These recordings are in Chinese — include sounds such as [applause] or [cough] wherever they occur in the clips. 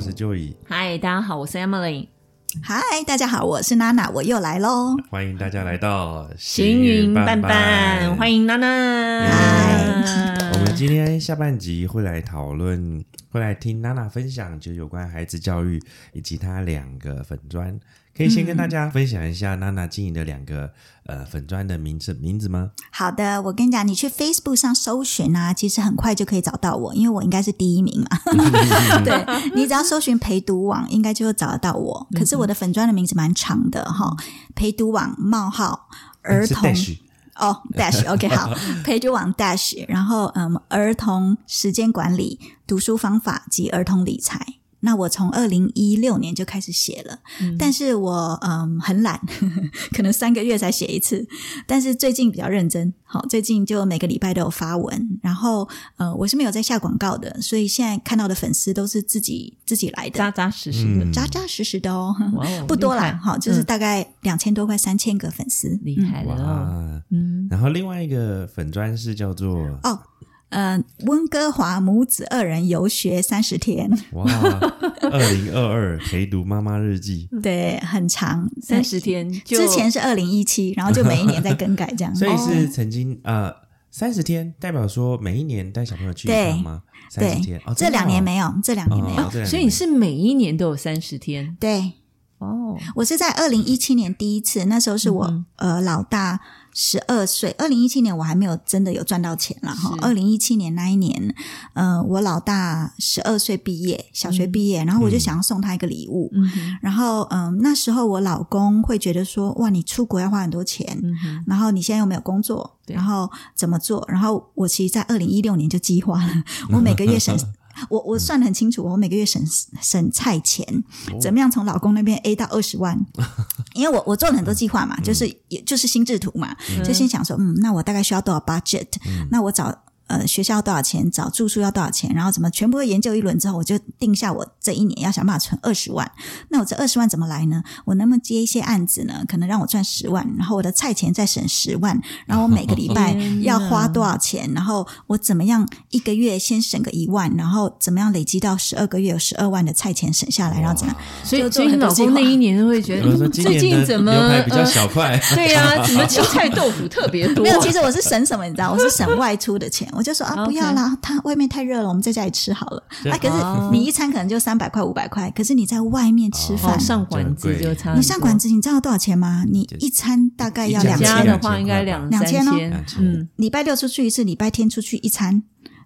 我是 Joey，嗨，大家好，我是 Emily。嗨，大家好，我是娜娜，我又来喽。欢迎大家来到行云伴伴，欢迎娜娜。嗨，我们今天下半集会来讨论，会来听娜娜分享，就有关孩子教育以及她两个粉砖。可以先跟大家分享一下娜娜经营的两个呃粉砖的名字名字吗？好的，我跟你讲，你去 Facebook 上搜寻啊，其实很快就可以找到我，因为我应该是第一名嘛。[laughs] 对你只要搜寻陪读网，应该就会找得到我。可是我的粉砖的名字蛮长的哈，陪读网冒号儿童哦 dash OK 好，[laughs] 陪读网 dash，然后嗯儿童时间管理、读书方法及儿童理财。那我从二零一六年就开始写了，但是我嗯很懒，[laughs] 可能三个月才写一次。但是最近比较认真，好，最近就每个礼拜都有发文。然后呃，我是没有在下广告的，所以现在看到的粉丝都是自己自己来的，扎扎实实的，扎扎实实的哦，不多啦，好，就是大概两千多块，三千个粉丝，厉害了。嗯，然后另外一个粉砖是叫做哦。嗯，温哥华母子二人游学三十天。[laughs] 哇，二零二二陪读妈妈日记。[laughs] 对，很长，三十天。之前是二零一七，然后就每一年在更改这样。[laughs] 所以是曾经呃，三十天代表说每一年带小朋友去一趟吗？三十天哦，这两年没有，这两年没有。所以你是每一年都有三十天？对。哦，我是在二零一七年第一次，那时候是我呃老大。十二岁，二零一七年我还没有真的有赚到钱了哈。二零一七年那一年，嗯，我老大十二岁毕业，小学毕业，然后我就想要送他一个礼物。然后，嗯，那时候我老公会觉得说，哇，你出国要花很多钱，然后你现在又没有工作，然后怎么做？然后我其实，在二零一六年就计划了，我每个月省。我我算的很清楚，我每个月省省菜钱，怎么样从老公那边 A 到二十万？[laughs] 因为我我做了很多计划嘛，就是也就是心智图嘛，就心想说，嗯，那我大概需要多少 budget？那我找。呃，学校要多少钱？找住宿要多少钱？然后怎么全部研究一轮之后，我就定下我这一年要想办法存二十万。那我这二十万怎么来呢？我能不能接一些案子呢？可能让我赚十万，然后我的菜钱再省十万，然后我每个礼拜 [laughs] 要花多少钱？然后我怎么样一个月先省个一万，然后怎么样累积到十二个月有十二万的菜钱省下来？然后怎么样？所以，所以老公那一年会觉得最近怎么比较小块？[laughs] 对呀，怎么 [laughs] 青菜豆腐特别多？没有，其实我是省什么？你知道，我是省外出的钱。我就说啊，不要啦，他外面太热了，我们在家里吃好了。啊，可是你一餐可能就三百块、五百块，可是你在外面吃饭上馆子就差。你上馆子，你知道多少钱吗？你一餐大概要两千的话，应该两两千哦。嗯，礼拜六出去一次，礼拜天出去一餐，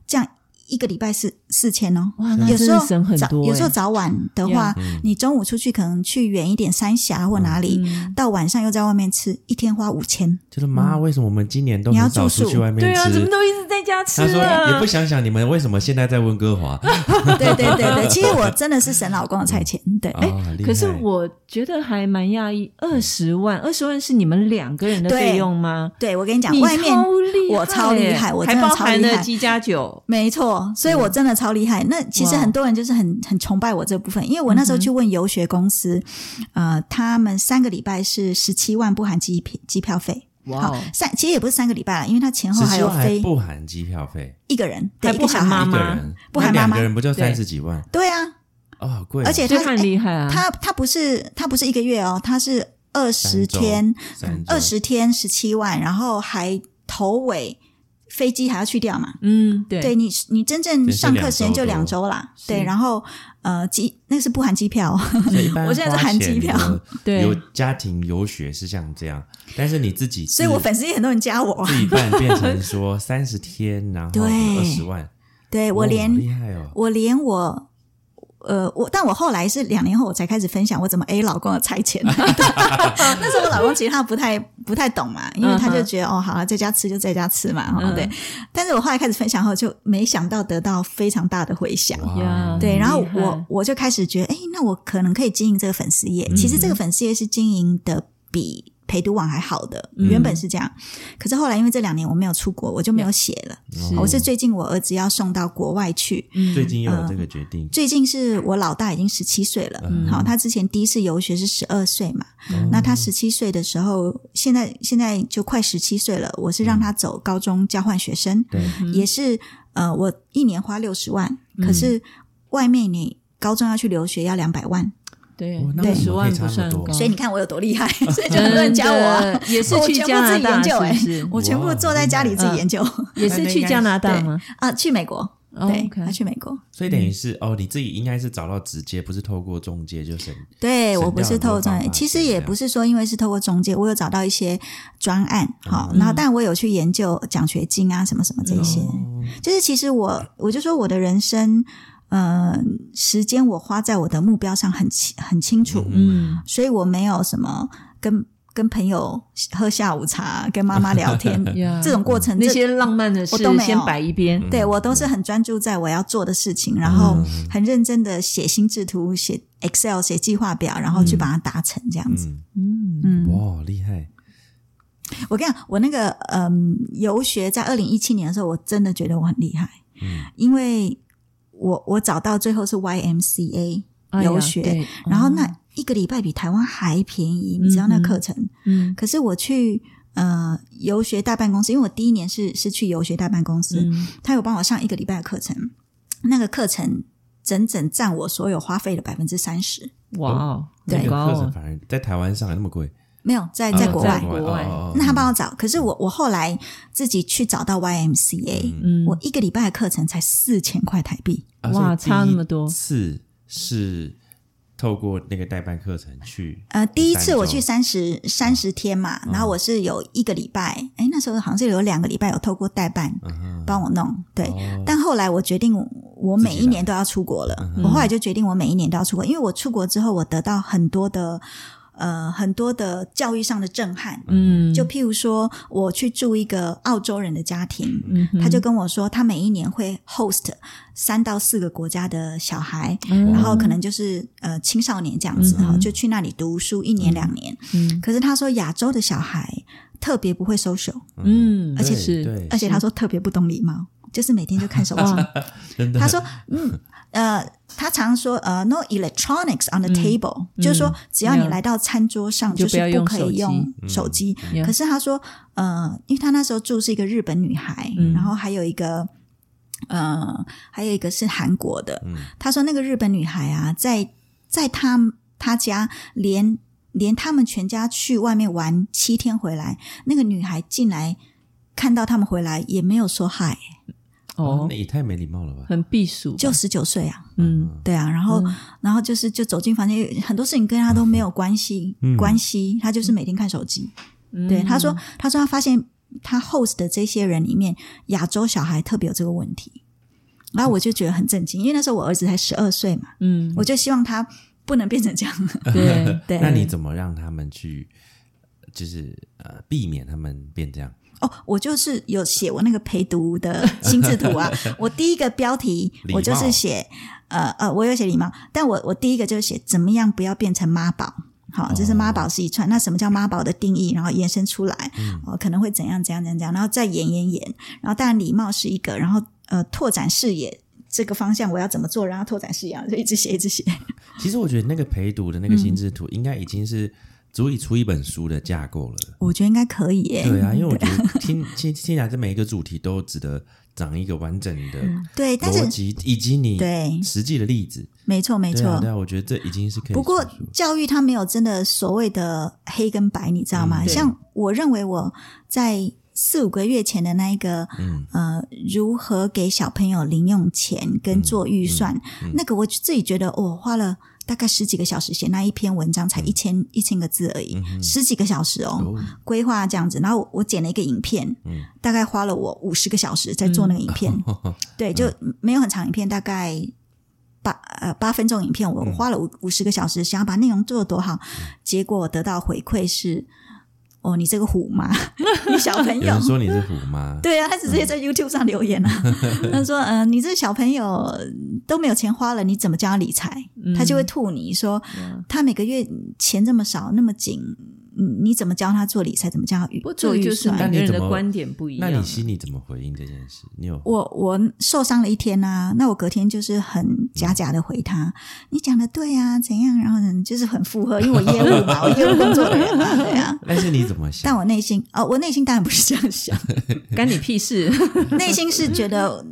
这样。一个礼拜四四千哦，哇有时候早有时候早晚的话，你中午出去可能去远一点三峡或哪里，到晚上又在外面吃，一天花五千。就是妈，为什么我们今年都很少出去外面吃？对啊，怎么都一直在家吃？他说也不想想你们为什么现在在温哥华？[laughs] 对对对对，其实我真的是省老公的菜钱。对，哎，可是我觉得还蛮讶异，二十万，二十万是你们两个人的费用吗？对，我跟你讲，外面我超厉害，我真的超厉害，鸡加酒，没错。所以，我真的超厉害。那其实很多人就是很很崇拜我这部分，因为我那时候去问游学公司，呃，他们三个礼拜是十七万不含机票机票费。哇，三其实也不是三个礼拜了，因为他前后还有飞不含机票费，一个人对，不含妈妈，不含妈妈，两个人不就三十几万？对啊，哦，贵，而且他很厉害啊，他他不是他不是一个月哦，他是二十天，二十天十七万，然后还头尾。飞机还要去掉嘛？嗯，对，对你你真正上课时间就两周啦。对，然后呃机那是不含机票，[laughs] 我现在是含机票。对，有家庭游学是像这样，但是你自己，所以我粉丝也很多人加我，自己办变成说三十天，然后二十万，对我连厉害哦，我连我。呃，我但我后来是两年后我才开始分享我怎么 A 老公的拆钱。[laughs] 那时候我老公其实他不太不太懂嘛，因为他就觉得哦，好了，在家吃就在家吃嘛，对。但是我后来开始分享后，就没想到得到非常大的回响。对，然后我我就开始觉得，哎，那我可能可以经营这个粉丝业。其实这个粉丝业是经营的比。陪读网还好的，原本是这样，可是后来因为这两年我没有出国，我就没有写了。我是最近我儿子要送到国外去，最近又有这个决定。最近是我老大已经十七岁了，好，他之前第一次游学是十二岁嘛，那他十七岁的时候，现在现在就快十七岁了，我是让他走高中交换学生，对，也是呃，我一年花六十万，可是外面你。高中要去留学要两百万，对十万不算多？高，所以你看我有多厉害，[laughs] 所以就很多人教我。也是去我全部加拿大，自己研究哎？我全部坐在家里自己研究。也是去加拿大吗？啊，去美国，哦对他去美国。所以等于是哦，你自己应该是找到直接，不是透过中介就省。对我不是透过中介，其实也不是说因为是透过中介，我有找到一些专案，好，嗯。然后但我有去研究奖学金啊什么什么这些，哦。就是其实我我就说我的人生，呃，时间我花在我的目标上很清很清楚，嗯，所以我没有什么跟跟朋友喝下午茶、跟妈妈聊天 [laughs] 呀这种过程，这那些浪漫的事我都没有。先摆一边。嗯。对我都是很专注在我要做的事情，然后很认真的写心智图、写 Excel、写计划表，然后去把它达成这样子。嗯，嗯，嗯，哇，厉害！我跟你讲，我那个嗯游学在二零一七年的时候，我真的觉得我很厉害，嗯。因为我我找到最后是 YMCA 游学，对然后那一个礼拜比台湾还便宜，你知道那课程？嗯可是我去呃游学大办公室，因为我第一年是是去游学大办公室，嗯。他有帮我上一个礼拜的课程，那个课程整整占我所有花费的百分之三十，哇哦，对。那个课程反而在台湾上还那么贵，没有在哦在国外。那他帮我找，可是我我后来自己去找到 YMCA，、嗯。我一个礼拜的课程才四千块台币。啊哇差那么多。第一次是透过那个代办课程去，呃，第一次我去三三十三十天嘛，然后我是有一个礼拜，哎，那时候好像是有两个礼拜有透过代办帮我弄，对。哦。但后来我决定，我每一年都要出国了。我后来就决定，我每一年都要出国，因为我出国之后，我得到很多的呃很多的教育上的震撼。嗯，就譬如说，我去住一个澳洲人的家庭，嗯他就跟我说，他每一年会 host 三到四个国家的小孩，嗯然后可能就是呃青少年这样子哈、嗯就去那里读书一年两年。嗯。可是他说，亚洲的小孩特别不会 social，嗯，而且是对。而且他说特别不懂礼貌，就是每天就看手机。哇，[laughs] 真的，他说，嗯，呃，他常说，呃，no electronics on the table，、就是说，只要你嗯来到餐桌上，就是不可以用手机。嗯可是他说，呃，因为他那时候住是一个日本女孩，嗯然后还有一个。呃，还有一个是韩国的。嗯他说那个日本女孩啊，在在他他家连连他们全家去外面玩七天回来，那个女孩进来看到他们回来也没有说嗨，哦。那，也太没礼貌了吧？很避暑，就十九岁啊。嗯。对啊，然后、然后就是就走进房间，很多事情跟他都没有关系，嗯。关系他就是每天看手机。嗯。对，他说他说他发现他 host 的这些人里面，亚洲小孩特别有这个问题，然后我就觉得很震惊，因为那时候我儿子才十二岁嘛，嗯，我就希望他不能变成这样。[laughs] 对。对 [laughs] 那你怎么让他们去，就是呃，避免他们变这样？哦，我就是有写我那个陪读的心智图啊。[laughs] 我第一个标题我就是写，呃呃，我有写礼貌，但我我第一个就是写怎么样不要变成妈宝。好，这是妈宝是一串。那什么叫妈宝的定义？然后延伸出来，哦，可能会怎样怎样怎样怎样，然后再演演演。然后当然礼貌是一个，然后呃拓展视野这个方向我要怎么做，然后拓展视野，就一直写一直写。其实我觉得那个陪读的那个心智图，应该已经是足以出一本书的架构了。我觉得应该可以耶。对啊，因为我觉得听 [laughs] 听听起来，这每一个主题都值得长一个完整的对，但是逻辑，以及你对实际的例子。没错没错对啊，，对啊，我觉得这已经是可以。不过教育它没有真的所谓的黑跟白，你知道吗？嗯像我认为我在四五个月前的那一个，嗯呃，如何给小朋友零用钱跟做预算，嗯那个我自己觉得，我、哦、花了大概十几个小时写那一篇文章，才一千一千个字而已，十几个小时哦，规划这样子，然后我我剪了一个影片，嗯。大概花了我五十个小时在做那个影片，[laughs] 对，就没有很长影片，大概八呃八分钟影片，我花了五五十个小时，想要把内容做得多好，结果得到回馈是，哦，你这个虎妈，[laughs] 你小朋友有人。说你是虎妈，[laughs] 对啊，他直接在 YouTube 上留言啊，他说：“呃，你这小朋友都没有钱花了，你怎么教他理财？”他就会吐你说，他每个月钱这么少，那么紧，嗯你怎么教他做理财？怎么教他预不做预算？个人那你的观点不一样。那你心里怎么回应这件事？你有我我受伤了一天呐、那我隔天就是很假假的回他，你讲的对啊，怎样？然后呢，就是很附和，因为我业务嘛，我业务工作的人嘛，对啊。[laughs] 但是你怎么想？但我内心哦，我内心当然不是这样想，[laughs] 干你屁事？[laughs] 内心是觉得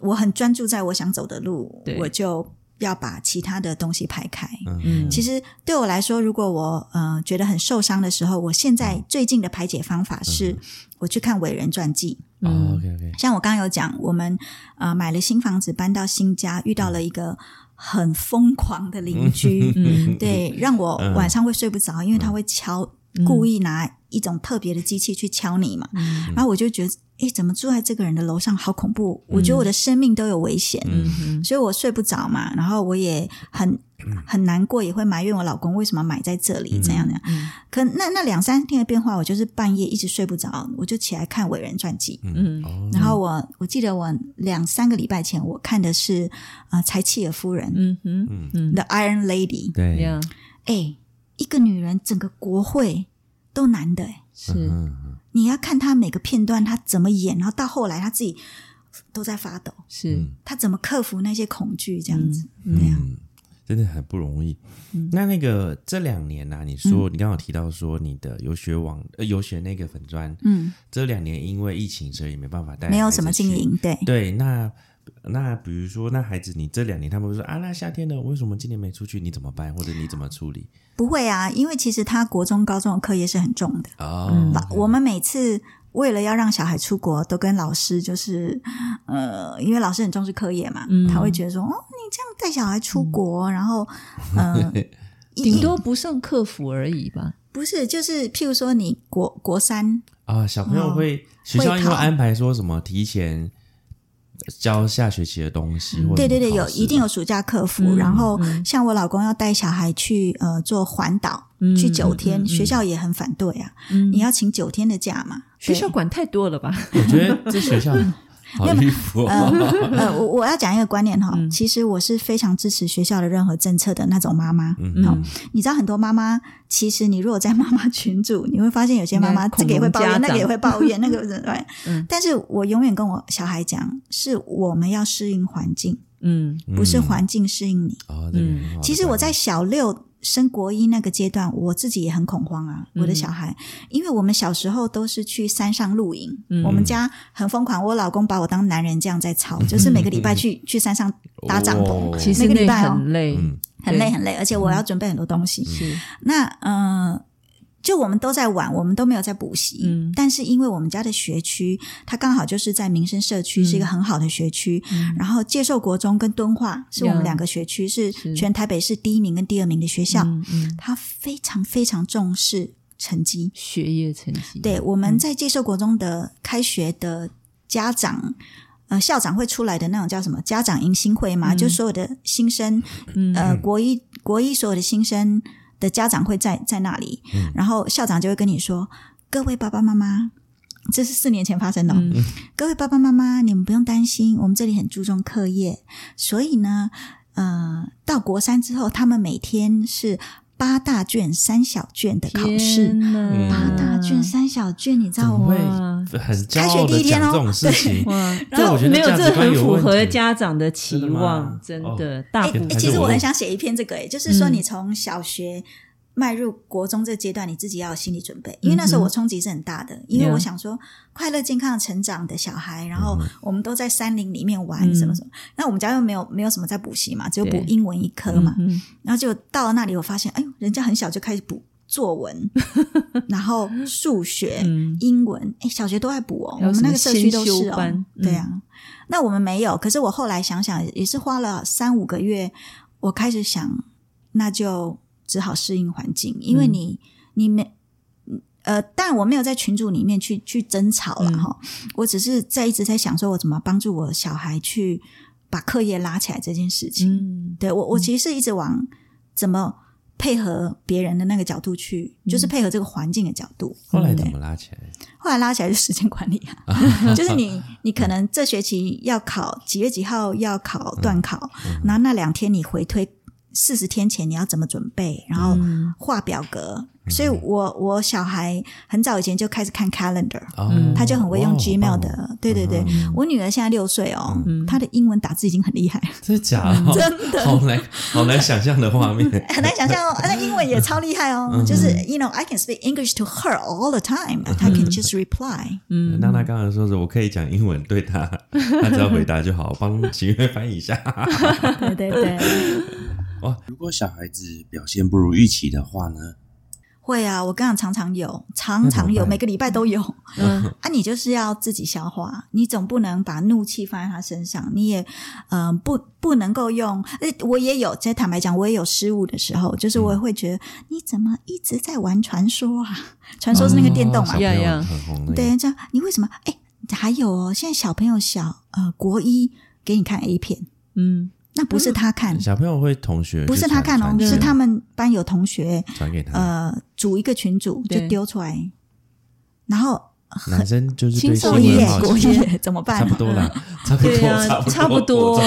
我很专注在我想走的路，我就要把其他的东西排开。嗯。其实对我来说，如果我呃觉得很受伤的时候，我现在最近的排解方法是，我去看伟人传记。嗯，OK OK，像我刚刚有讲，我们呃买了新房子，搬到新家，遇到了一个很疯狂的邻居，嗯。[laughs] 对，让我晚上会睡不着，因为他会敲，故意拿一种特别的机器去敲你嘛，然后我就觉得，诶，怎么住在这个人的楼上，好恐怖！我觉得我的生命都有危险，嗯所以我睡不着嘛，然后我也很很难过，也会埋怨我老公为什么买在这里，怎样怎样。可那那两三天的变化，我就是半夜一直睡不着，我就起来看伟人传记。嗯哦，然后我我记得我两三个礼拜前我看的是呃柴契尔夫人、嗯哼嗯 The Iron Lady，对，呀哎，一个女人整个国会都男的，哎，是。嗯，你要看他每个片段他怎么演，然后到后来他自己都在发抖，是。他怎么克服那些恐惧，这样子，嗯。真的很不容易。那那个这两年呢、你说、你刚好提到说你的游学网呃游学那个粉砖，嗯，这两年因为疫情，所以没办法带，没有什么经。营，对，对，那那比如说那孩子，你这两年他们会说啊，那夏天呢，为什么今年没出去？你怎么办？或者你怎么处理？不会啊，因为其实他国中、高中的课业是很重的。哦，老我们每次为了要让小孩出国，都跟老师就是呃，因为老师很重视课业嘛，嗯他会觉得说，哦，你这样带小孩出国，然后 [laughs] 呃，顶多不上客服而已吧。不是就是譬如说你国国三，啊，小朋友会、学校因为哦会安排说什么提前教下学期的东西，对对对，有一定有暑假客服，嗯然后嗯。像我老公要带小孩去呃做环岛，嗯去九天，嗯嗯学校也很反对啊，嗯。你要请九天的假嘛，学校管太多了吧？[laughs] 我觉得这学校好衣服呃哦。呃，[laughs] 我我要讲一个观念哈，嗯其实我是非常支持学校的任何政策的那种妈妈。嗯好，你知道很多妈妈，其实你如果在妈妈群组，你会发现有些妈妈这个也会抱怨，那个也会抱怨，那个 [laughs] 对。嗯但是我永远跟我小孩讲，是我们要适应环境，嗯不是环境适应你。哦，这个很好的其实我在小六升国一那个阶段，我自己也很恐慌啊，我的小孩，因为我们小时候都是去山上露营，嗯。我们家很疯狂，我老公把我当男人这样在操，就是每个礼拜去去山上搭帐篷，哦。其实每个礼拜哦。很累，很累很累，而且我要准备很多东西。是那呃，就我们都在玩，我们都没有在补习。嗯但是因为我们家的学区，它刚好就是在民生社区，是一个很好的学区。然后接受国中跟敦化是我们两个学区，是是全台北市第一名跟第二名的学校。他非常非常重视成绩。学业成绩对，我们在接受国中的开学的家长。呃，校长会出来的那种叫什么家长迎新会嘛？就所有的新生，嗯呃，国一国一所有的新生的家长会在在那里，然后校长就会跟你说：“各位爸爸妈妈，这是四年前发生的、哦，嗯。各位爸爸妈妈，你们不用担心，我们这里很注重课业，所以呢，呃，到国三之后，他们每天是八大卷三小卷的考试。八大卷三小卷，你知道吗？开学傲的第一天哦讲这种事情？哇，这我觉得没有，这很观有问符合家长的期望，真哦的，大哎、部分。哎其实我很想写一篇这个、哎，就是说嗯。你从小学迈入国中这阶段，你自己要有心理准备，因为那时候我冲击是很大的，因为我想说快乐健康的成长的小孩，然后我们都在山林里面玩嗯什么什么，那我们家又没有没有什么在补习嘛，只有补英文一科嘛，嗯然后就到了那里，我发现，哎呦，人家很小就开始补作文，然后数学、嗯。英文，哎，小学都在补哦。我们那个社区都是哦对啊。那我们没有，可是我后来想想，也是花了三五个月，我开始想，那就只好适应环境，因为嗯你、你没。呃，但我没有在群组里面去去争吵了嗯哈、我只是在一直在想，说我怎么帮助我小孩去把课业拉起来这件事情。嗯对我，我其实是一直往怎么配合别人的那个角度去，就是配合这个环境的角度。后来怎么拉起来？后来拉起来就是时间管理啊，[laughs] 就是你你可能这学期要考几月几号要考段考，然后那两天你回推四十天前你要怎么准备，然后画表格。所以我我小孩很早以前就开始看 calendar，他就很会用 Gmail 的。对对对，我女儿现在六岁哦，她的英文打字已经很厉害。真的假的？[laughs] 真的，[laughs] 好难好难想象的画面，[laughs] 很难想象哦。那英文也超厉害哦，就是 you know I can speak English to her all the time，她 can just reply。嗯，那她刚才说是我可以讲英文对她，她只要回答就好，帮秦月翻译一下。对对对。哇，如果小孩子表现不如预期的话呢？会啊，我跟你讲，常常有，常常有，每个礼拜都有。嗯，[laughs] 啊，你就是要自己消化，你总不能把怒气放在他身上，你也，嗯，不，不能够用。诶，我也有，在坦白讲，我也有失误的时候，就是我也会觉得，你怎么一直在玩传说啊？[laughs] 传说是那个电动嘛，一样对，这样你为什么？哎，还有哦，现在小朋友小，呃，国一给你看 A 片，嗯。那不是他看，小朋友会同学不是他看哦，是他们班有同学传给他，呃，组一个群组就丢出来，然后男生就是对国一国一怎么办？差不多了，[laughs] 差不多，差不多，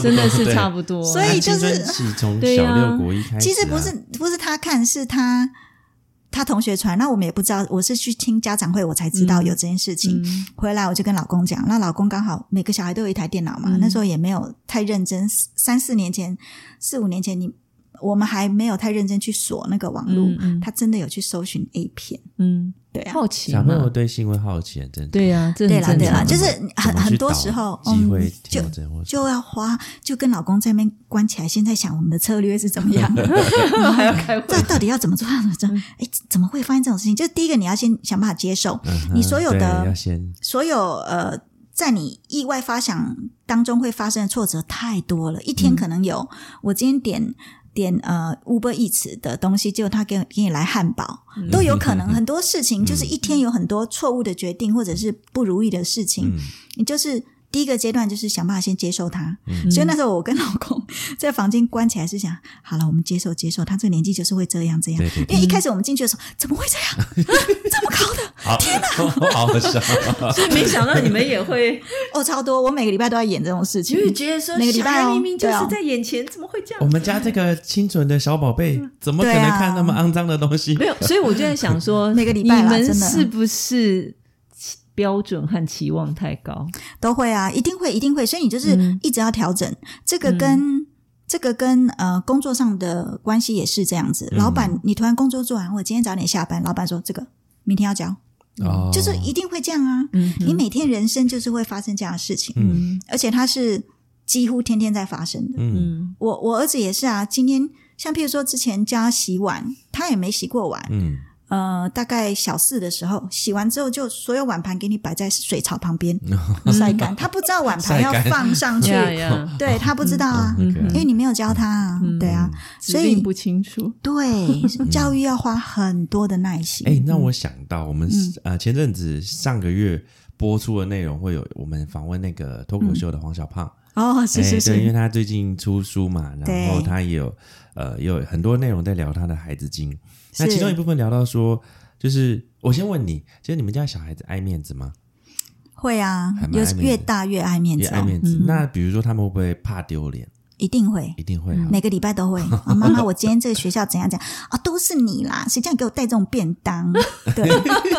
真的是差不多。所以就是从小六国一开始，其实不是不是他看，是他。他同学传，那我们也不知道。我是去听家长会，我才知道有这件事情。回来我就跟老公讲，那老公刚好每个小孩都有一台电脑嘛，那时候也没有太认真。三四年前，四五年前，你我们还没有太认真去锁那个网络。他真的有去搜寻 A 片，嗯。对啊，好奇小朋友对新闻好奇，真的对呀，对啦对啦，就是很很多时候，嗯，就就要花，就跟老公在那边关起来，现在想我们的策略是怎么样，[laughs] 还要开会，这到底要怎么做？这哎，怎么会发生这种事情？就是第一个，你要先想办法接受，你所有的所有呃，在你意外发想当中会发生的挫折太多了，一天可能有我今天点。点呃，Uber Eats 的东西，结果他给给你来汉堡，都有可能。很多事情就是一天有很多错误的决定，或者是不如意的事情，你就是。第一个阶段就是想办法先接受他，所以那时候我跟老公 [laughs] 在房间关起来是想，好了，我们接受接受，他这个年纪就是会这样这样。因为一开始我们进去的时候，怎么会这样？[laughs] 这么高的？天哪！好笑，[laughs] 所以没想到你们也会哦，超多！我每个礼拜都要演这种事情，因为觉得说，每个礼拜明明就是在眼前，怎么会这样？我们家这个清纯的小宝贝，怎么可能看那么肮脏的东西？没有，所以我就在想说，每个礼拜你们是不是？标准和期望太高，都会啊，一定会，一定会，所以你就是一直要调整。这个跟这个跟呃工作上的关系也是这样子。老板，你突然工作做完，我今天早点下班，老板说这个明天要交，就是一定会这样啊。你每天人生就是会发生这样的事情，嗯，而且它是几乎天天在发生的。嗯，我我儿子也是啊，今天像譬如说之前教他洗碗，他也没洗过碗，嗯。呃，大概小四的时候，洗完之后就所有碗盘给你摆在水槽旁边 [laughs] 晒干。他不知道碗盘要放上去，[laughs] 对他不知道啊，因为你没有教他啊，对啊，所以不清楚。对，教育要花很多的耐心。哎，那我想到我们呃前阵子上个月播出的内容会有我们访问那个脱口秀的黄小胖哦，是是是，因为他最近出书嘛，然后他也有呃有很多内容在聊他的孩子经。那其中一部分聊到说，就是我先问你，就是你们家小孩子爱面子吗？会啊，越越大越爱面子，越爱面子。那比如说他们会不会怕丢脸？一定会，一定会，每个礼拜都会。[laughs] 妈妈，我今天这个学校怎样怎样啊？都是你啦，谁叫你给我带这种便当？[laughs] 对，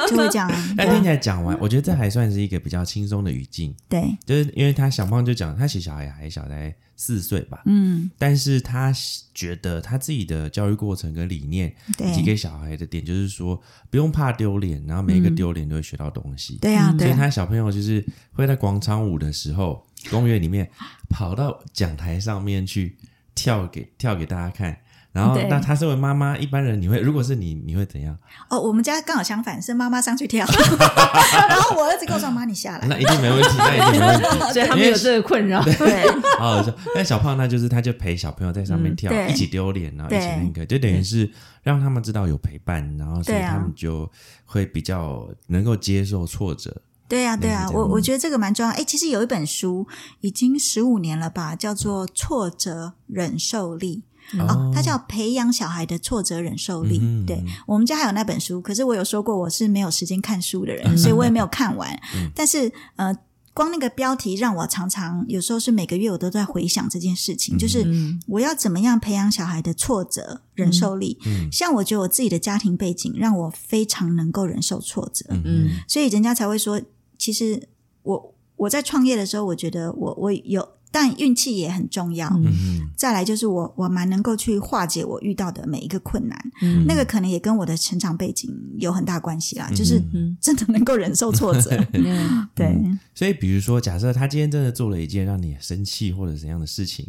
就会这样。那听起来讲完，我觉得这还算是一个比较轻松的语境。对，就是因为他小胖就讲，他其实小孩还小，才四岁吧。嗯，但是他觉得他自己的教育过程跟理念，以及给小孩的点，就是说不用怕丢脸，然后每一个丢脸都会学到东西。对啊，所以他小朋友就是会在广场舞的时候。公园里面跑到讲台上面去跳给跳给大家看，然后那他身为妈妈，一般人你会如果是你你会怎样？哦，我们家刚好相反，是妈妈上去跳，[laughs] 然后我儿子跟我说：“妈，你下来。”那一定没问题，那一定没问题，[laughs] 所以他没有这个困扰。[laughs] 对，好说。但小胖那，就是他就陪小朋友在上面跳，一起丢脸，然后一起那个，就等于是让他们知道有陪伴，然后所以他们就会比较能够接受挫折。对呀，对呀，我我觉得这个蛮重要。哎，其实有一本书已经十五年了吧，叫做《挫折忍受力》哦，它叫培养小孩的挫折忍受力。对我们家还有那本书，可是我有说过我是没有时间看书的人，[laughs] 所以我也没有看完。[laughs] 但是呃，光那个标题让我常常有时候是每个月我都在回想这件事情，就是我要怎么样培养小孩的挫折忍受力。像我觉得我自己的家庭背景让我非常能够忍受挫折，嗯所以人家才会说，其实我我在创业的时候，我觉得我我有。但运气也很重要。嗯再来就是我我蛮能够去化解我遇到的每一个困难，嗯那个可能也跟我的成长背景有很大关系啦。就是嗯 [laughs] 真的能够忍受挫折，[laughs] [laughs] 嗯对，所以，比如说，假设他今天真的做了一件让你生气或者怎样的事情，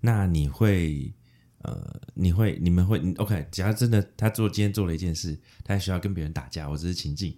那你会呃，你会你们会 OK？假如真的他做今天做了一件事，他需要跟别人打架，我只是情境，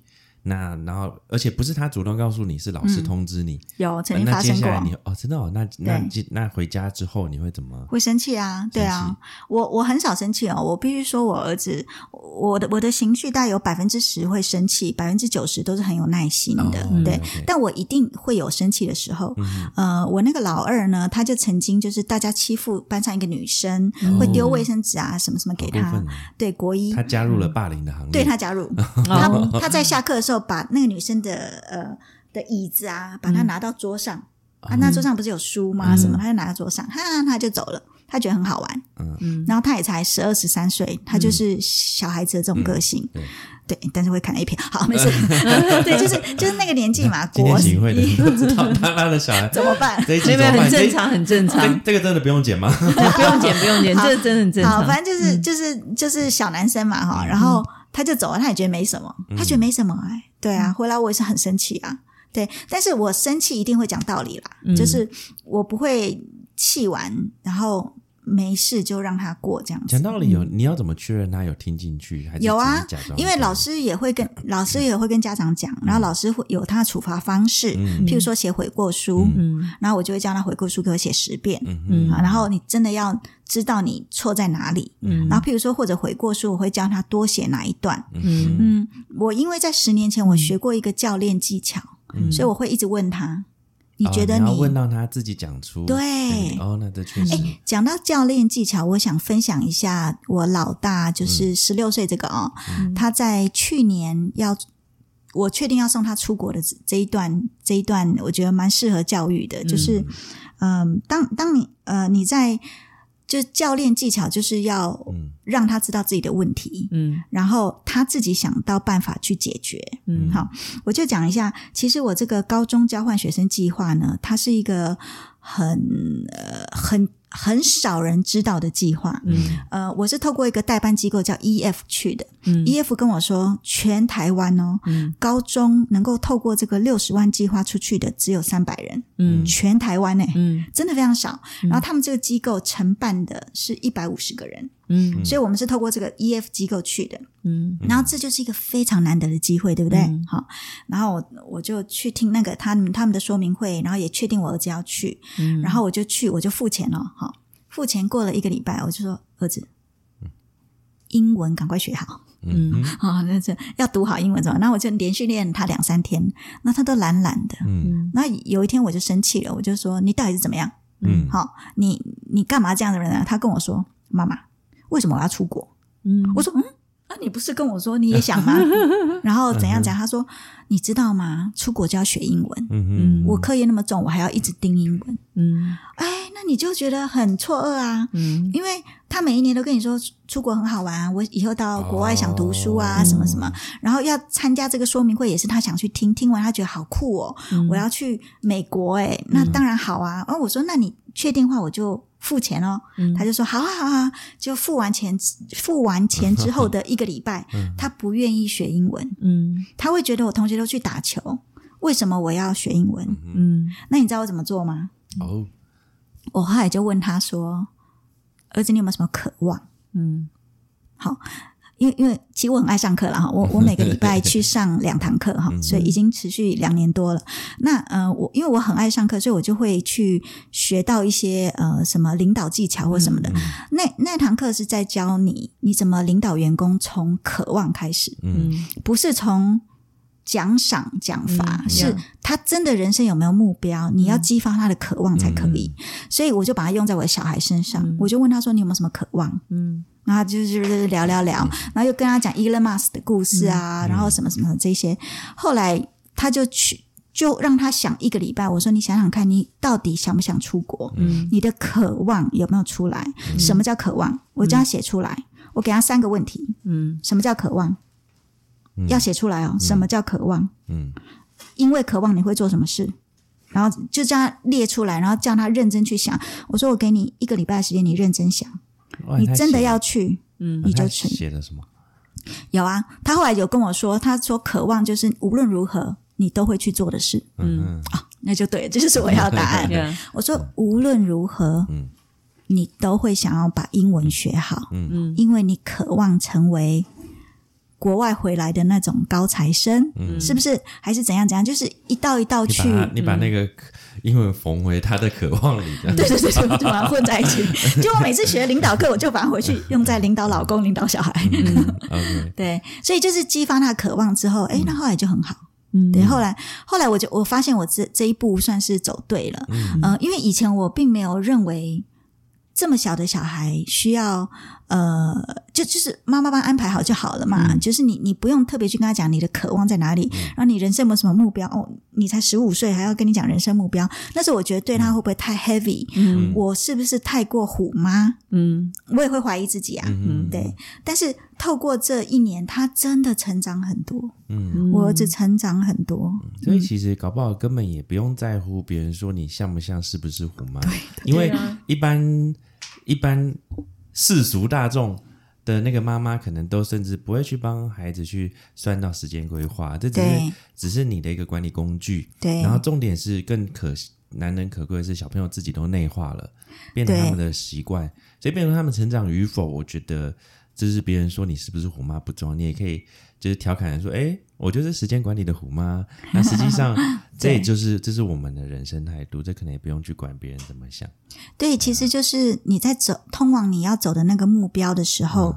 那然后而且不是他主动告诉你，是老师通知你，有曾经发生过。你哦，真的哦，那那那回家之后你会怎么？会生气啊，对啊，我我很少生气哦。我必须说，我儿子，我的我的情绪大概有百分之十会生气，百分之九十都是很有耐心的，哦对。但我一定会有生气的时候。嗯呃，我那个老二呢，他就曾经就是大家欺负班上一个女生，会丢卫生纸啊，什么什么给他。对，国一他加入了霸凌的行列，对他加入，[laughs] 哦他他在下课的时候把那个女生的呃的椅子啊，把它拿到桌上，啊，那桌上不是有书吗？什么，他就拿到桌上，哈，他就走了。他觉得很好玩，嗯。然后他也才十二十三岁，他就是小孩子的这种个性，对对，但是会看 A 片，好，没事，[laughs] 对，就是就是那个年纪嘛，[laughs] 今天国行会的 [laughs] 知道他他的小孩。怎么办？这一集很正常，很正常，这个真的不用剪吗？不用剪，不用剪，这真的很正好，常。反正就是就是就是小男生嘛哈，然后他就走了，他也觉得没什么，他觉得没什么哎，对啊，回来我也是很生气啊，对，但是我生气一定会讲道理啦，就是我不会气完然后没事就让他过这样子。讲。道理有，你要怎么确认他有听进去？还是有啊因为老师也会跟老师也会跟家长讲，然后老师会有他的处罚方式，嗯。譬如说写悔过书，嗯。然后我就会叫他悔过书给我写十遍，嗯嗯。啊，然后你真的要知道你错在哪里，嗯。然后譬如说或者悔过书，我会教他多写哪一段。嗯。嗯，我因为在十年前我学过一个教练技巧，嗯。所以我会一直问他，你哦觉得你你要问到他自己讲出对。嗯哦，那这确实。哎，讲到教练技巧，我想分享一下我老大，嗯就是十六岁这个哦，他在去年要我确定要送他出国的这这一段，这一段我觉得蛮适合教育的，就是嗯、当当你呃你在就教练技巧就是要嗯。让他知道自己的问题，嗯。然后他自己想到办法去解决。嗯。好，我就讲一下，其实我这个高中交换学生计划呢，它是一个很呃很很少人知道的计划。嗯。呃，我是透过一个代办机构叫 EF 去的、嗯。E f 跟我说，全台湾哦，嗯。高中能够透过这个六十万计划出去的只有三百人，嗯。全台湾呢、嗯。真的非常少。然后他们这个机构承办的是一百五十个人，嗯。所以我们是透过这个 EF 机构去的。嗯。然后这就是一个非常难得的机会，对不对？嗯。好，然后我我就去听那个他们他们的说明会，然后也确定我儿子要去，嗯。然后我就去，我就付钱了，好，付钱过了一个礼拜，我就说儿子，英文赶快学好。嗯啊，[laughs] 那是要读好英文怎么？那我就连续练他两三天，那他都懒懒的。嗯那有一天我就生气了，我就说你到底是怎么样？嗯好，你你干嘛这样的人呢？他跟我说妈妈，为什么我要出国？嗯我说嗯，啊，你不是跟我说你也想吗？[laughs] 然后怎样讲？他说你知道吗？出国就要学英文，嗯嗯我课业那么重，我还要一直盯英文。嗯哎，那你就觉得很错愕啊，嗯因为他每一年都跟你说出出国很好玩啊，我以后到国外想读书啊，哦什么什么，然后要参加这个说明会也是他想去听，听完他觉得好酷哦，嗯我要去美国哎，那当然好啊。然后我说那你确定话我就付钱哦，嗯。他就说好啊好啊，就付完钱付完钱之后的一个礼拜，他不愿意学英文，嗯。他会觉得我同学都去打球，为什么我要学英文？嗯。那你知道我怎么做吗？哦。我后来就问他说：“儿子，你有没有什么渴望？嗯？”因为因为其实我很爱上课了哈，我我每个礼拜去上两堂课哈，[laughs] 所以已经持续两年多了。那呃，我因为我很爱上课，所以我就会去学到一些呃什么领导技巧或什么的。那那堂课是在教你你怎么领导员工从渴望开始，嗯。不是从奖赏奖罚，嗯是他真的人生有没有目标，你要激发他的渴望才可以。所以我就把它用在我的小孩身上，我就问他说：“你有没有什么渴望？”嗯然后就是聊聊聊，然后又跟他讲 Elon Musk 的故事啊，然后什么什么这些。后来他就去，就让他想一个礼拜。我说你想想看，你到底想不想出国？嗯，你的渴望有没有出来？什么叫渴望？我叫他写出来。我给他三个问题。嗯，什么叫渴望？要写出来哦。什么叫渴望？嗯，因为渴望你会做什么事？然后就叫他列出来，然后叫他认真去想。我说我给你一个礼拜的时间，你认真想。你真的要去？嗯，你就去。写了什么？有啊，他后来有跟我说，他说渴望就是无论如何你都会去做的事。嗯啊，那就对，这就是我要答案。[laughs] 我说无论如何，嗯，你都会想要把英文学好。嗯嗯，因为你渴望成为。国外回来的那种高材生，嗯是不是还是怎样怎样？就是一道一道去，你把那个英文缝回他的渴望里。[laughs] 对对对，就把它混在一起。就我每次学领导课，我就把它回去用在领导老公、领导小孩。[laughs] 对，所以就是激发他渴望之后，哎，那后来就很好。嗯，对，后来后来我就我发现我这这一步算是走对了。嗯，因为以前我并没有认为。这么小的小孩需要呃，就就是妈妈帮安排好就好了嘛。就是你你不用特别去跟他讲你的渴望在哪里，然后你人生有什么目标哦？你才十五岁还要跟你讲人生目标，那是我觉得对他会不会太 heavy？嗯，我是不是太过虎妈？嗯，我也会怀疑自己啊。嗯，对。但是透过这一年，他真的成长很多。嗯，我儿子成长很多。所以其实搞不好根本也不用在乎别人说你像不像是不是虎妈，因为一般。一般世俗大众的那个妈妈，可能都甚至不会去帮孩子去算到时间规划，这只是只是你的一个管理工具。对，然后重点是更可难能可贵的是，小朋友自己都内化了，变成他们的习惯，所以变成他们成长与否，我觉得这是别人说你是不是虎妈不重要，你也可以。就是调侃说：“哎，我就是时间管理的虎妈。[laughs] 那实际上，[laughs] 这也就是这是我们的人生态度。这可能也不用去管别人怎么想。对，其实就是你在走通往你要走的那个目标的时候，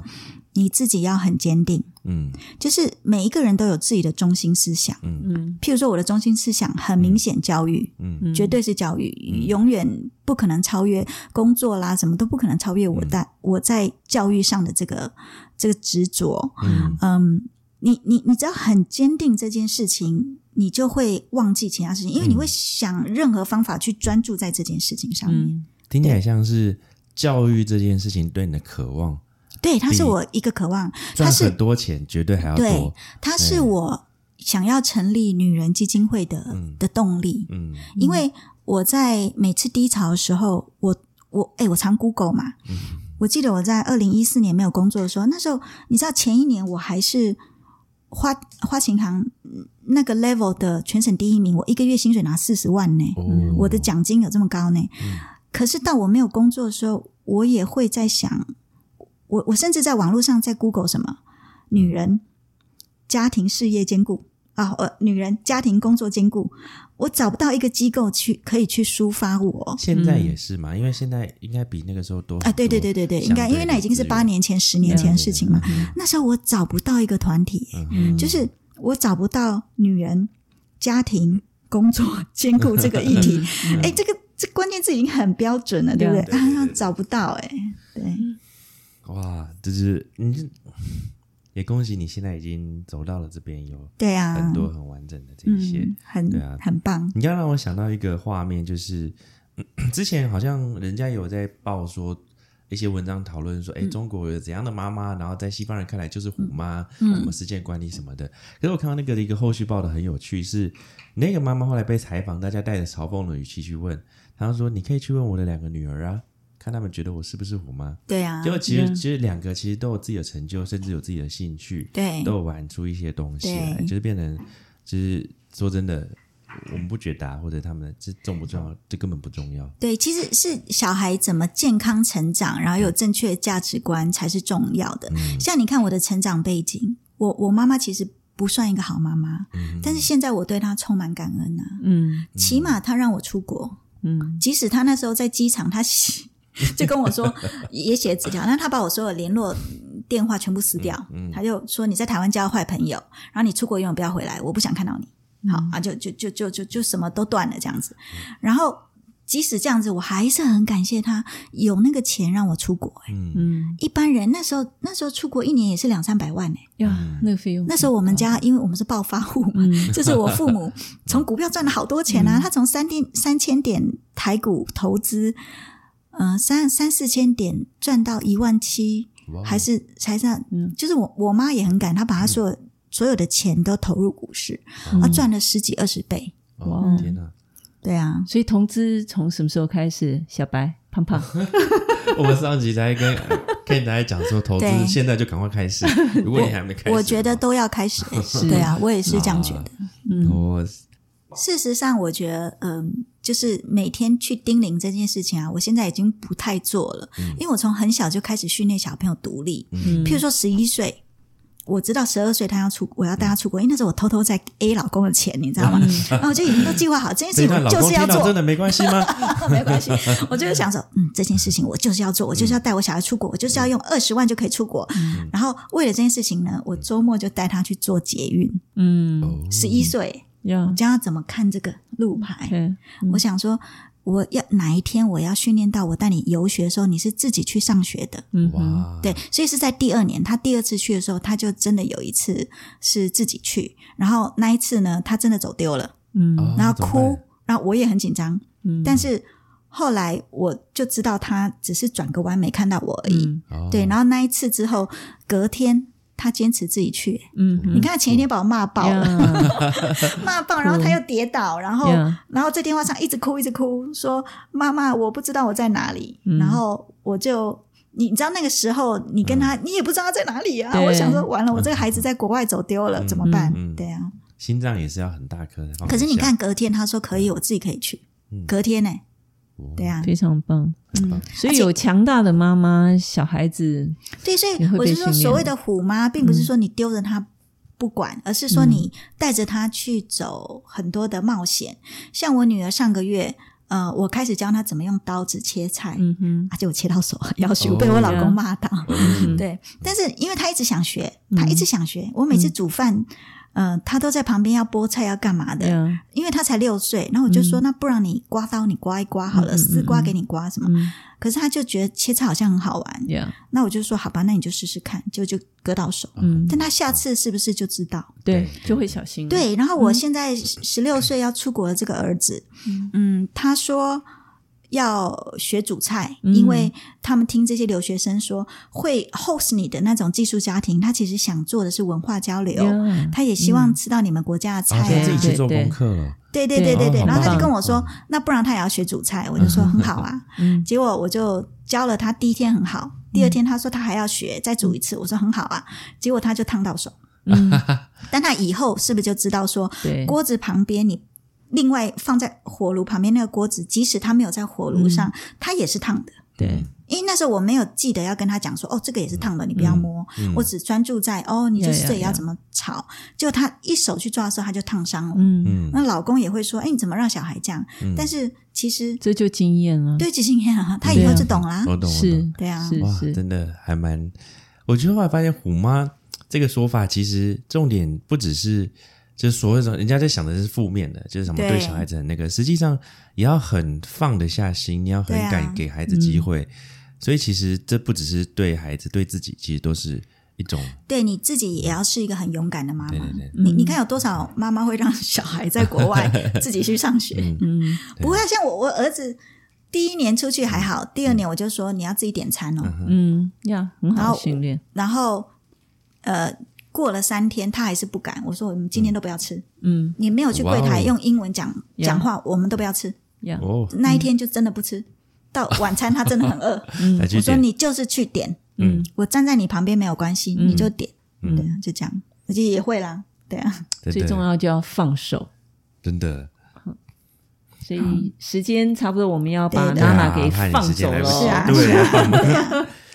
你自己要很坚定。嗯，就是每一个人都有自己的中心思想。嗯嗯，譬如说我的中心思想很明显，教育，嗯，绝对是教育，永远不可能超越工作啦，什么都不可能超越我在我在教育上的这个这个执着。嗯嗯。”你你你只要很坚定这件事情，你就会忘记其他事情，因为你会想任何方法去专注在这件事情上面。听起来像是教育这件事情对你的渴望，对，它是我一个渴望，赚很多钱绝对还要多，它是我想要成立女人基金会的的动力。嗯，因为我在每次低潮的时候，我我哎，我常 Google 嘛，嗯我记得我在二零一四年没有工作的时候，那时候你知道前一年我还是。花花琴行那个 level 的全省第一名，我一个月薪水拿四十万呢，我的奖金有这么高呢。可是到我没有工作的时候，我也会在想，我我甚至在网络上在 Google 什么女人家庭事业兼顾。啊，呃，女人家庭工作兼顾，我找不到一个机构去可以去抒发我。现在也是嘛，因为现在应该比那个时候多啊。对对对对对，应该因为那已经是八年前、十年前的事情嘛。那时候我找不到一个团体，就是我找不到女人家庭工作兼顾这个议题。哎，这个这关键字已经很标准了，对不对？啊，[laughs] 找不到哎，对。哇，就是你。也恭喜你现在已经走到了这边，有对啊，很多很完整的这一些，很对啊，很棒。你刚让我想到一个画面，就是之前好像人家有在报说一些文章讨论说，哎，中国有怎样的妈妈，然后在西方人看来就是虎妈，什么时间管理什么的。可是我看到那个的一个后续报的很有趣，是那个妈妈后来被采访，大家带着嘲讽的语气去问，她说：“你可以去问我的两个女儿啊。”看他们觉得我是不是虎妈？对啊，结果其实其实两个其实都有自己的成就，甚至有自己的兴趣，对，都有玩出一些东西来，就是变成，就是说真的，我们不觉得啊或者他们这重不重要，这根本不重要。对，其实是小孩怎么健康成长，然后有正确的价值观才是重要的。像你看我的成长背景，我我妈妈其实不算一个好妈妈，嗯但是现在我对她充满感恩呐。嗯，起码她让我出国，嗯，即使她那时候在机场，她。[laughs] 就跟我说，也写纸条，那他把我所有联络电话全部撕掉，他就说你在台湾交坏朋友，然后你出国永远不要回来，我不想看到你。好啊，就就就就就就什么都断了这样子。然后即使这样子，我还是很感谢他有那个钱让我出国、欸。嗯。嗯。一般人那时候那时候出国一年也是两三百万呢、呀，那个费用。那时候我们家因为我们是暴发户嘛，嗯。[laughs] 就是我父母从股票赚了好多钱啊，他从三点三千点台股投资，呃三三四千点赚到一万七，哇还是才算，嗯就是我我妈也很敢，她把她所有、所有的钱都投入股市，啊赚了十几二十倍，哦天哪！对啊，所以投资从什么时候开始？小白胖胖，[laughs] 我们上集才跟跟大家讲说，投资对现在就赶快开始。[laughs] 如果你还没开始我觉得都要开始、[laughs] 欸对啊，我也是这样觉得。嗯我事实上，我觉得，嗯，就是每天去叮咛这件事情啊，我现在已经不太做了，因为我从很小就开始训练小朋友独立。嗯譬如说，十一岁，我知道十二岁他要出，我要带他出国，因为那时候我偷偷在 A 老公的钱，你知道吗？然后我就已经都计划好这件事情，就是要做真，的没关系吗？[laughs] 没关系。我就是想说，嗯，这件事情我就是要做，我就是要带我小孩出国，我就是要用二十万就可以出国。然后为了这件事情呢，我周末就带他去做捷运。嗯，哦十一岁，呀我，教他怎么看这个路牌。对，我想说，我要哪一天我要训练到我带你游学的时候，你是自己去上学的。嗯对，所以是在第二年，他第二次去的时候，他就真的有一次是自己去，然后那一次呢，他真的走丢了，嗯。哦然后哭，然后我也很紧张，嗯，但是后来我就知道他只是转个弯没看到我而已。嗯。哦。对，然后那一次之后，隔天他坚持自己去，嗯，你看他前一天把我骂爆了，呀 [laughs] 骂爆，然后他又跌倒，然后然后在电话上一直哭，一直哭，说妈妈，我不知道我在哪里。嗯然后我就，你知道那个时候，你跟他，你也不知道他在哪里啊。我想说，完了，我这个孩子在国外走丢了，怎么办？对啊。心脏也是要很大颗的。可是你看，隔天他说可以，我自己可以去。嗯隔天呢、哦对啊，非常棒。嗯。所以有强大的妈妈，小孩子对，所以我被训练是说所谓的虎妈，并不是说你丢着他不管，而是说你带着他去走很多的冒险。像我女儿上个月，呃，我开始教她怎么用刀子切菜，嗯哼，啊，结果切到手，要求哦被我老公骂到。嗯对，但是因为她一直想学，她一直想学，我每次煮饭，呃，他都在旁边要剥菜要干嘛的，呀，因为他才六岁，然后我就说，那不然你刮刀，你刮一刮好了，嗯嗯嗯丝瓜给你刮什么？嗯。可是他就觉得切菜好像很好玩，呀，那我就说好吧，那你就试试看，就就割到手。嗯，但他下次是不是就知道？对，就会小心。，对，然后我现在十六岁要出国的这个儿子，嗯，他说要学煮菜，嗯。因为他们听这些留学生说会 host 你的那种寄宿家庭，他其实想做的是文化交流。呀他也希望吃到你们国家的菜啊，现啊，自己去做对。对功课了。对对对对对。然后他就跟我说，那不然他也要学煮菜，我就说很好啊。[laughs] 嗯。结果我就教了他，第一天很好，第二天他说他还要学，再煮一次，我说很好啊。结果他就烫到手，嗯，[laughs] 但他以后是不是就知道说，锅子旁边你另外放在火炉旁边那个锅子，即使它没有在火炉上，它也是烫的。对，因为那时候我没有记得要跟他讲说，哦，这个也是烫的，你不要摸。我只专注在哦，你就是这里要怎么炒。结果他一手去抓的时候，他就烫伤了。嗯，嗯，那老公也会说，哎，你怎么让小孩这样？但是其实这就经验了。对，即经验啊，他以后就懂啦。我懂，我是懂。对啊，哇，是是，真的还蛮。我觉得后来发现“虎妈”这个说法，其实重点不只是就是所谓的人家在想的是负面的，就是什么对对小孩子很那个，实际上也要很放得下心，你要很敢给孩子机会。所以其实这不只是对孩子，对自己其实都是一种对你自己也要是一个很勇敢的妈妈。对对对你你看有多少妈妈会让小孩在国外 [laughs] 自己去上学？嗯，不会啊，像我我儿子第一年出去还好，第二年我就说你要自己点餐哦，嗯要，很好训练。然后呃过了三天他还是不敢，我说我们今天都不要吃，嗯。你没有去柜台用英文讲呀讲话，我们都不要吃，哦，那一天就真的不吃。到晚餐他真的很饿，[laughs] 我说你就是去点，嗯。我站在你旁边没有关系，嗯。你就点，嗯。对啊，就这样，而且也会啦，对啊，[laughs] 最重要就要放手。真的。所以时间差不多，我们要把对对娜娜给放走了。是啊对是啊 [laughs]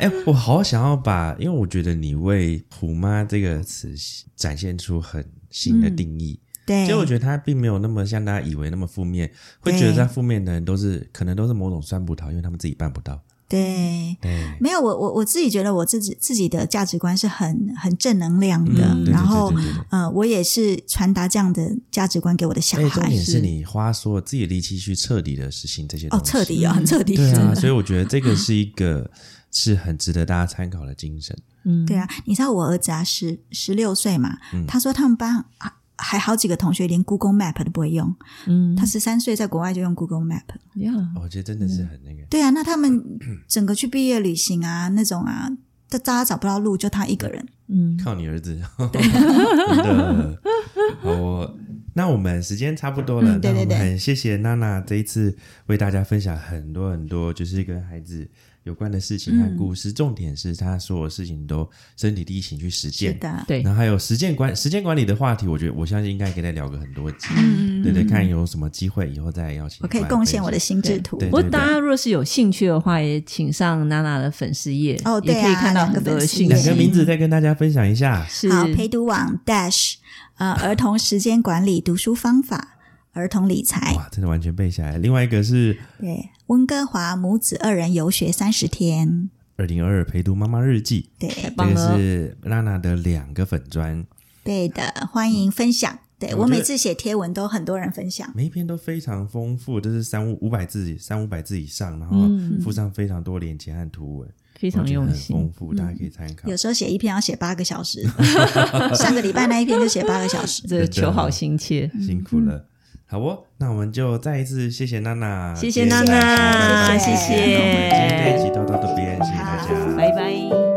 哎、我好想要把，因为我觉得你为“虎妈”这个词展现出很新的定义。对，其实我觉得它并没有那么像大家以为那么负面，会觉得在负面的人都是可能都是某种酸葡萄，因为他们自己办不到。对，对，没有我我我自己觉得我自己自己的价值观是很很正能量的，嗯然后对对对对呃，我也是传达这样的价值观给我的小而且重。点是你花所有自己的力气去彻底的实行这些东哦，彻底啊，很彻底，对啊，所以我觉得这个是一个是很值得大家参考的精神。嗯，对啊，你知道我儿子啊，十十六岁嘛，嗯。他说他们班还还好几个同学连 Google Map 都不会用，嗯，他十三岁在国外就用 Google Map。呀，我觉得真的是很那个，对啊，那他们整个去毕业旅行啊，那种啊，大家找不到路，就他一个人。嗯，靠你儿子，[laughs] 真的。好哦。那我们时间差不多了，嗯对对对那我们很谢谢娜娜这一次为大家分享很多很多，就是跟孩子有关的事情和故事。重点是他所有事情都身体力行去实是践。的，对然，后还有时间管时间管理的话题，我觉得我相信应该可以再聊个很多集，嗯对对，看有什么机会以后再邀请我可以贡献我的心智图。对不过大家若是有兴趣的话，也请上娜娜的粉丝页，哦对啊也可以看到很多的讯息。享两个名字再跟大家分享一下。是好，陪读网 Dash 呃儿童时间管理读书方法。儿童理财，哇，真的完全背下来。另外一个是对温哥华母子二人游学三十天，二零二二陪读妈妈日记，对。这个棒了。是娜娜的两个粉砖，对的，欢迎分享。对我每次写贴文都很多人分享，每一篇都非常丰富，都是三五五百字、三五百字以上，然后嗯。附上非常多连接和图文，非常用心。丰。富，大家可以参考。有。时候写一篇要写八个小时，上个礼拜那一篇就写八个小时。[laughs] 这个求好心切，辛苦了。好哦，那我们就再一次谢谢娜娜，谢谢娜娜，谢谢谢那我们今天这一，集就到这边，谢谢大家，拜拜。